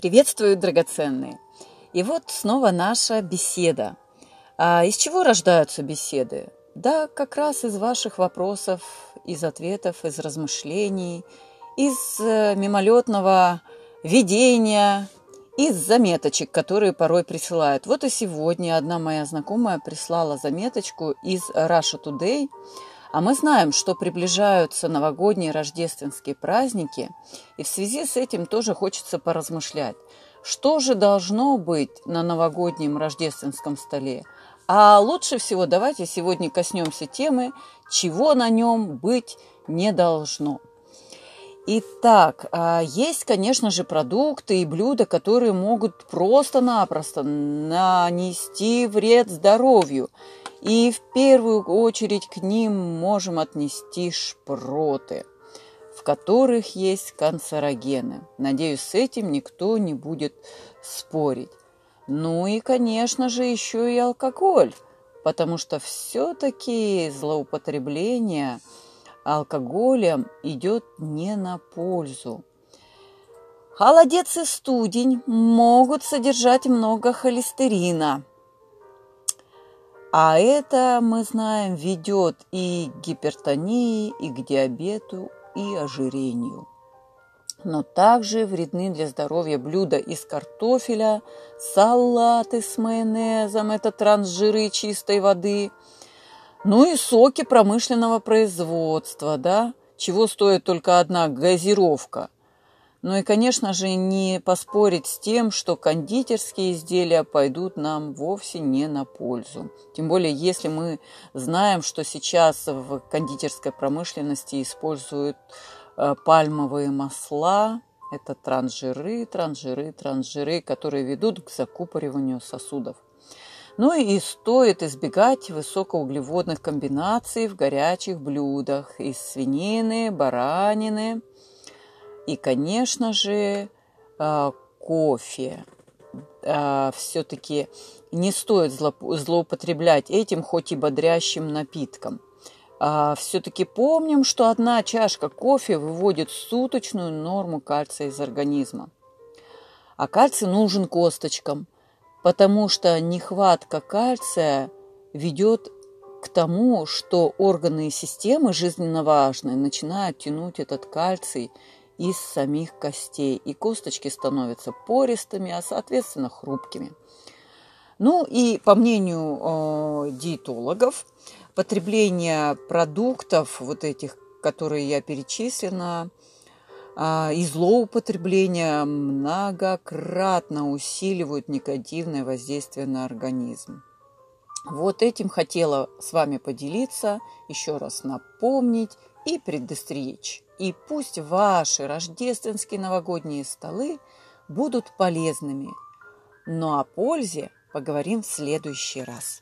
Приветствую, драгоценные! И вот снова наша беседа. А из чего рождаются беседы? Да, как раз из ваших вопросов, из ответов, из размышлений, из э, мимолетного видения, из заметочек, которые порой присылают. Вот и сегодня одна моя знакомая прислала заметочку из Russia Today – а мы знаем, что приближаются новогодние рождественские праздники, и в связи с этим тоже хочется поразмышлять, что же должно быть на новогоднем рождественском столе. А лучше всего давайте сегодня коснемся темы, чего на нем быть не должно. Итак, а, есть, конечно же, продукты и блюда, которые могут просто-напросто нанести вред здоровью – и в первую очередь к ним можем отнести шпроты, в которых есть канцерогены. Надеюсь, с этим никто не будет спорить. Ну и, конечно же, еще и алкоголь, потому что все-таки злоупотребление алкоголем идет не на пользу. Холодец и студень могут содержать много холестерина – а это, мы знаем, ведет и к гипертонии, и к диабету, и ожирению. Но также вредны для здоровья блюда из картофеля, салаты с майонезом, это трансжиры чистой воды, ну и соки промышленного производства, да, чего стоит только одна газировка – ну и, конечно же, не поспорить с тем, что кондитерские изделия пойдут нам вовсе не на пользу. Тем более, если мы знаем, что сейчас в кондитерской промышленности используют э, пальмовые масла, это трансжиры, трансжиры, трансжиры, которые ведут к закупориванию сосудов. Ну и стоит избегать высокоуглеводных комбинаций в горячих блюдах из свинины, баранины, и, конечно же, а, кофе. А, Все-таки не стоит злоупотреблять этим, хоть и бодрящим напитком. А, Все-таки помним, что одна чашка кофе выводит суточную норму кальция из организма. А кальций нужен косточкам, потому что нехватка кальция ведет к тому, что органы и системы жизненно важные начинают тянуть этот кальций из самих костей, и косточки становятся пористыми, а соответственно хрупкими. Ну и по мнению э, диетологов, потребление продуктов, вот этих, которые я перечислила, э, и злоупотребление многократно усиливают негативное воздействие на организм. Вот этим хотела с вами поделиться, еще раз напомнить и предостеречь. И пусть ваши рождественские новогодние столы будут полезными. Но о пользе поговорим в следующий раз.